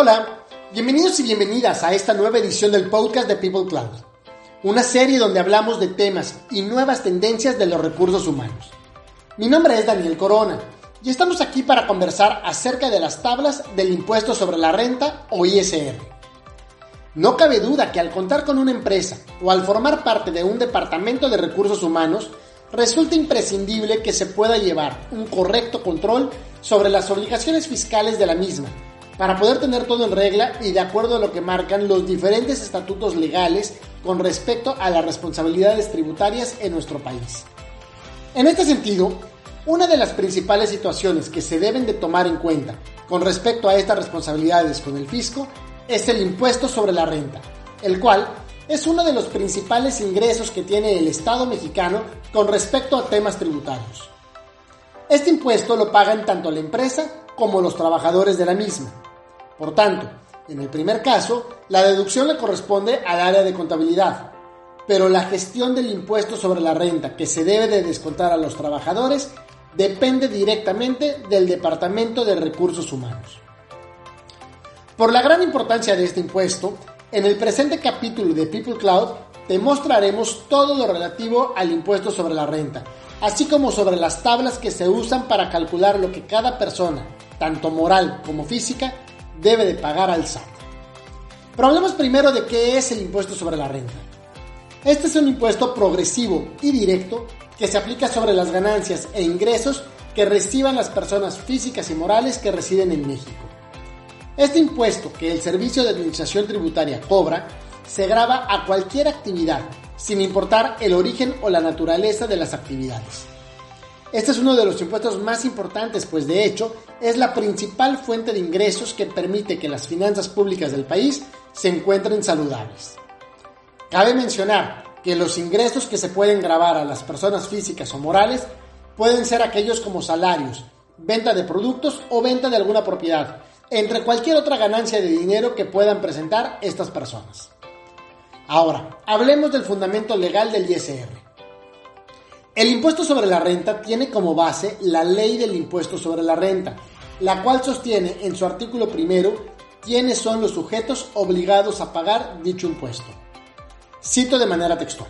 Hola, bienvenidos y bienvenidas a esta nueva edición del podcast de People Cloud, una serie donde hablamos de temas y nuevas tendencias de los recursos humanos. Mi nombre es Daniel Corona y estamos aquí para conversar acerca de las tablas del impuesto sobre la renta o ISR. No cabe duda que al contar con una empresa o al formar parte de un departamento de recursos humanos, resulta imprescindible que se pueda llevar un correcto control sobre las obligaciones fiscales de la misma para poder tener todo en regla y de acuerdo a lo que marcan los diferentes estatutos legales con respecto a las responsabilidades tributarias en nuestro país. En este sentido, una de las principales situaciones que se deben de tomar en cuenta con respecto a estas responsabilidades con el fisco es el impuesto sobre la renta, el cual es uno de los principales ingresos que tiene el Estado mexicano con respecto a temas tributarios. Este impuesto lo pagan tanto la empresa como los trabajadores de la misma. Por tanto, en el primer caso, la deducción le corresponde al área de contabilidad, pero la gestión del impuesto sobre la renta que se debe de descontar a los trabajadores depende directamente del Departamento de Recursos Humanos. Por la gran importancia de este impuesto, en el presente capítulo de People Cloud te mostraremos todo lo relativo al impuesto sobre la renta, así como sobre las tablas que se usan para calcular lo que cada persona, tanto moral como física, debe de pagar al SAT. Pero hablemos primero de qué es el impuesto sobre la renta. Este es un impuesto progresivo y directo que se aplica sobre las ganancias e ingresos que reciban las personas físicas y morales que residen en México. Este impuesto que el Servicio de Administración Tributaria cobra se graba a cualquier actividad, sin importar el origen o la naturaleza de las actividades. Este es uno de los impuestos más importantes, pues de hecho es la principal fuente de ingresos que permite que las finanzas públicas del país se encuentren saludables. Cabe mencionar que los ingresos que se pueden grabar a las personas físicas o morales pueden ser aquellos como salarios, venta de productos o venta de alguna propiedad, entre cualquier otra ganancia de dinero que puedan presentar estas personas. Ahora, hablemos del fundamento legal del ISR. El impuesto sobre la renta tiene como base la ley del impuesto sobre la renta, la cual sostiene en su artículo primero quiénes son los sujetos obligados a pagar dicho impuesto. Cito de manera textual.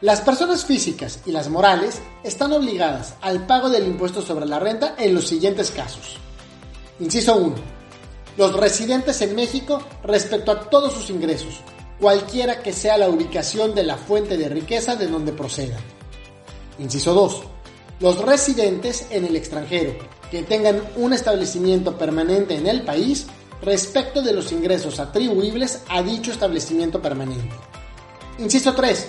Las personas físicas y las morales están obligadas al pago del impuesto sobre la renta en los siguientes casos. Inciso 1. Los residentes en México respecto a todos sus ingresos, cualquiera que sea la ubicación de la fuente de riqueza de donde procedan. Inciso 2. Los residentes en el extranjero que tengan un establecimiento permanente en el país respecto de los ingresos atribuibles a dicho establecimiento permanente. Inciso 3.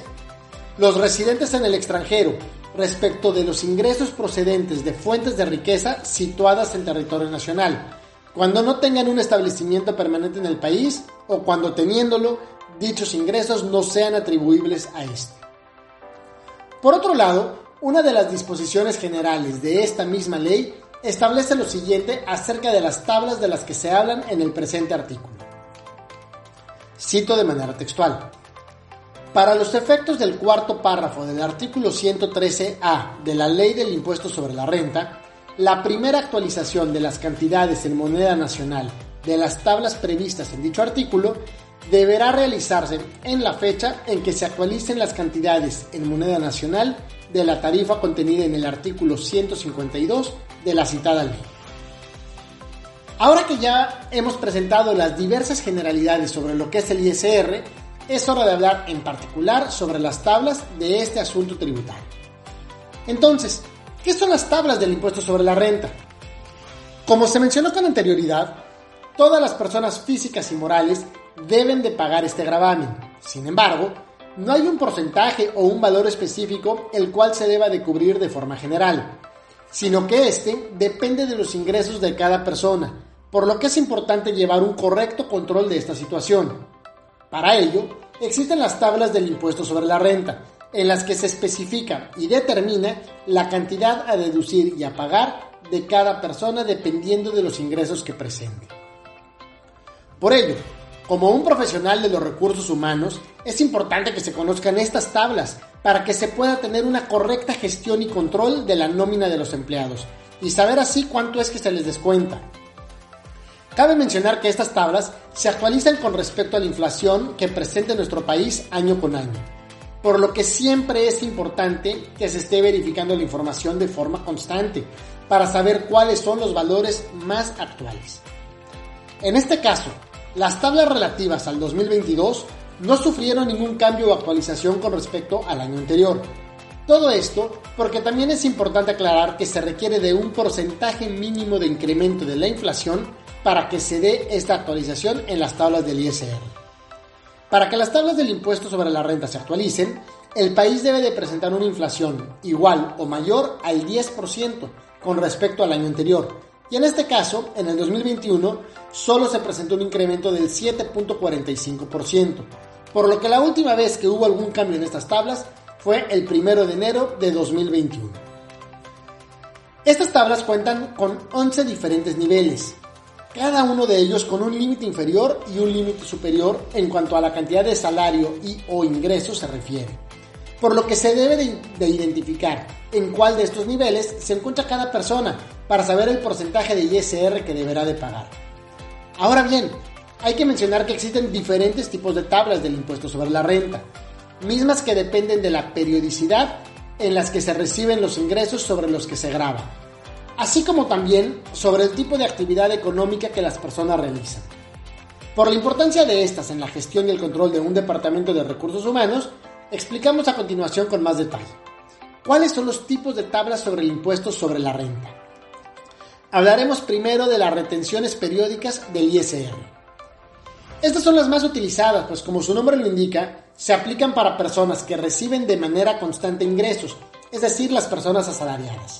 Los residentes en el extranjero respecto de los ingresos procedentes de fuentes de riqueza situadas en territorio nacional, cuando no tengan un establecimiento permanente en el país o cuando teniéndolo, dichos ingresos no sean atribuibles a este. Por otro lado, una de las disposiciones generales de esta misma ley establece lo siguiente acerca de las tablas de las que se hablan en el presente artículo. Cito de manera textual. Para los efectos del cuarto párrafo del artículo 113A de la Ley del Impuesto sobre la Renta, la primera actualización de las cantidades en moneda nacional de las tablas previstas en dicho artículo deberá realizarse en la fecha en que se actualicen las cantidades en moneda nacional de la tarifa contenida en el artículo 152 de la citada ley. Ahora que ya hemos presentado las diversas generalidades sobre lo que es el ISR, es hora de hablar en particular sobre las tablas de este asunto tributario. Entonces, ¿qué son las tablas del impuesto sobre la renta? Como se mencionó con anterioridad, todas las personas físicas y morales deben de pagar este gravamen. Sin embargo, no hay un porcentaje o un valor específico el cual se deba de cubrir de forma general, sino que este depende de los ingresos de cada persona, por lo que es importante llevar un correcto control de esta situación. Para ello, existen las tablas del impuesto sobre la renta, en las que se especifica y determina la cantidad a deducir y a pagar de cada persona dependiendo de los ingresos que presente. Por ello, como un profesional de los recursos humanos, es importante que se conozcan estas tablas para que se pueda tener una correcta gestión y control de la nómina de los empleados y saber así cuánto es que se les descuenta. Cabe mencionar que estas tablas se actualizan con respecto a la inflación que presenta nuestro país año con año, por lo que siempre es importante que se esté verificando la información de forma constante para saber cuáles son los valores más actuales. En este caso, las tablas relativas al 2022 no sufrieron ningún cambio o actualización con respecto al año anterior. Todo esto porque también es importante aclarar que se requiere de un porcentaje mínimo de incremento de la inflación para que se dé esta actualización en las tablas del ISR. Para que las tablas del impuesto sobre la renta se actualicen, el país debe de presentar una inflación igual o mayor al 10% con respecto al año anterior, y en este caso, en el 2021, solo se presentó un incremento del 7.45%, por lo que la última vez que hubo algún cambio en estas tablas fue el 1 de enero de 2021. Estas tablas cuentan con 11 diferentes niveles, cada uno de ellos con un límite inferior y un límite superior en cuanto a la cantidad de salario y o ingresos se refiere, por lo que se debe de, de identificar en cuál de estos niveles se encuentra cada persona para saber el porcentaje de ISR que deberá de pagar. Ahora bien, hay que mencionar que existen diferentes tipos de tablas del impuesto sobre la renta, mismas que dependen de la periodicidad en las que se reciben los ingresos sobre los que se graba, así como también sobre el tipo de actividad económica que las personas realizan. Por la importancia de estas en la gestión y el control de un departamento de recursos humanos, explicamos a continuación con más detalle. ¿Cuáles son los tipos de tablas sobre el impuesto sobre la renta? Hablaremos primero de las retenciones periódicas del ISR. Estas son las más utilizadas, pues como su nombre lo indica, se aplican para personas que reciben de manera constante ingresos, es decir, las personas asalariadas.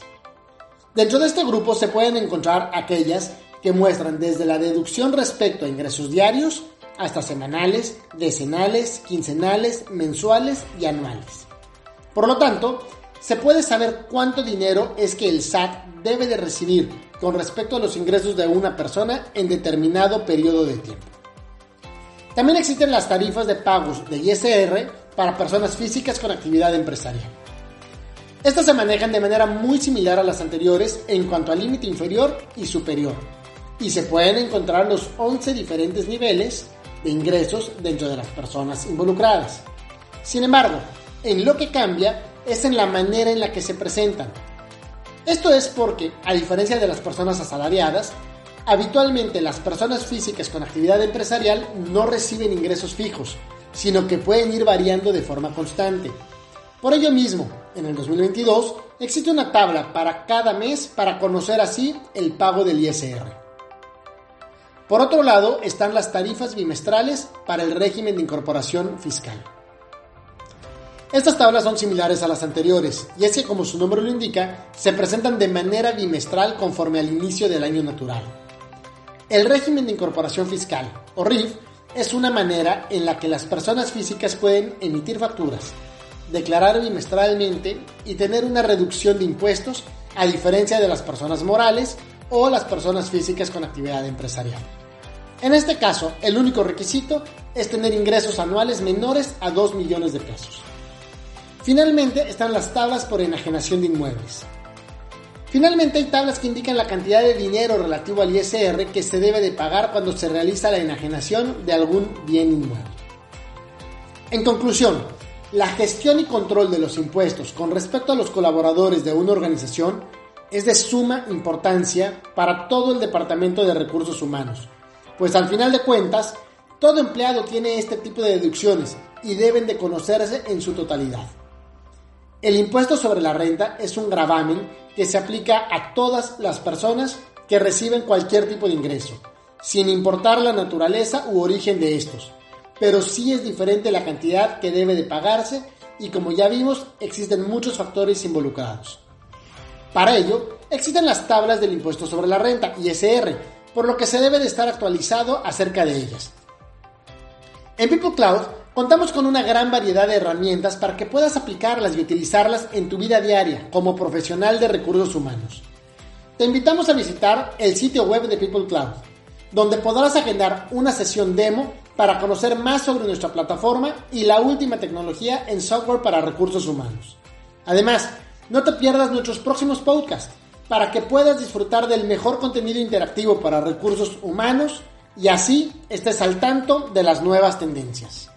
Dentro de este grupo se pueden encontrar aquellas que muestran desde la deducción respecto a ingresos diarios hasta semanales, decenales, quincenales, mensuales y anuales. Por lo tanto, se puede saber cuánto dinero es que el SAT debe de recibir con respecto a los ingresos de una persona en determinado periodo de tiempo. También existen las tarifas de pagos de ISR para personas físicas con actividad empresarial. Estas se manejan de manera muy similar a las anteriores en cuanto al límite inferior y superior, y se pueden encontrar los 11 diferentes niveles de ingresos dentro de las personas involucradas. Sin embargo, en lo que cambia es en la manera en la que se presentan, esto es porque, a diferencia de las personas asalariadas, habitualmente las personas físicas con actividad empresarial no reciben ingresos fijos, sino que pueden ir variando de forma constante. Por ello mismo, en el 2022 existe una tabla para cada mes para conocer así el pago del ISR. Por otro lado están las tarifas bimestrales para el régimen de incorporación fiscal. Estas tablas son similares a las anteriores, y es que como su nombre lo indica, se presentan de manera bimestral conforme al inicio del año natural. El régimen de incorporación fiscal, o RIF, es una manera en la que las personas físicas pueden emitir facturas, declarar bimestralmente y tener una reducción de impuestos a diferencia de las personas morales o las personas físicas con actividad empresarial. En este caso, el único requisito es tener ingresos anuales menores a 2 millones de pesos. Finalmente están las tablas por enajenación de inmuebles. Finalmente hay tablas que indican la cantidad de dinero relativo al ISR que se debe de pagar cuando se realiza la enajenación de algún bien inmueble. En conclusión, la gestión y control de los impuestos con respecto a los colaboradores de una organización es de suma importancia para todo el Departamento de Recursos Humanos, pues al final de cuentas, todo empleado tiene este tipo de deducciones y deben de conocerse en su totalidad. El impuesto sobre la renta es un gravamen que se aplica a todas las personas que reciben cualquier tipo de ingreso, sin importar la naturaleza u origen de estos, pero sí es diferente la cantidad que debe de pagarse y como ya vimos existen muchos factores involucrados. Para ello, existen las tablas del impuesto sobre la renta, ISR, por lo que se debe de estar actualizado acerca de ellas. En People Cloud contamos con una gran variedad de herramientas para que puedas aplicarlas y utilizarlas en tu vida diaria como profesional de recursos humanos. Te invitamos a visitar el sitio web de People Cloud, donde podrás agendar una sesión demo para conocer más sobre nuestra plataforma y la última tecnología en software para recursos humanos. Además, no te pierdas nuestros próximos podcasts para que puedas disfrutar del mejor contenido interactivo para recursos humanos y así estés al tanto de las nuevas tendencias.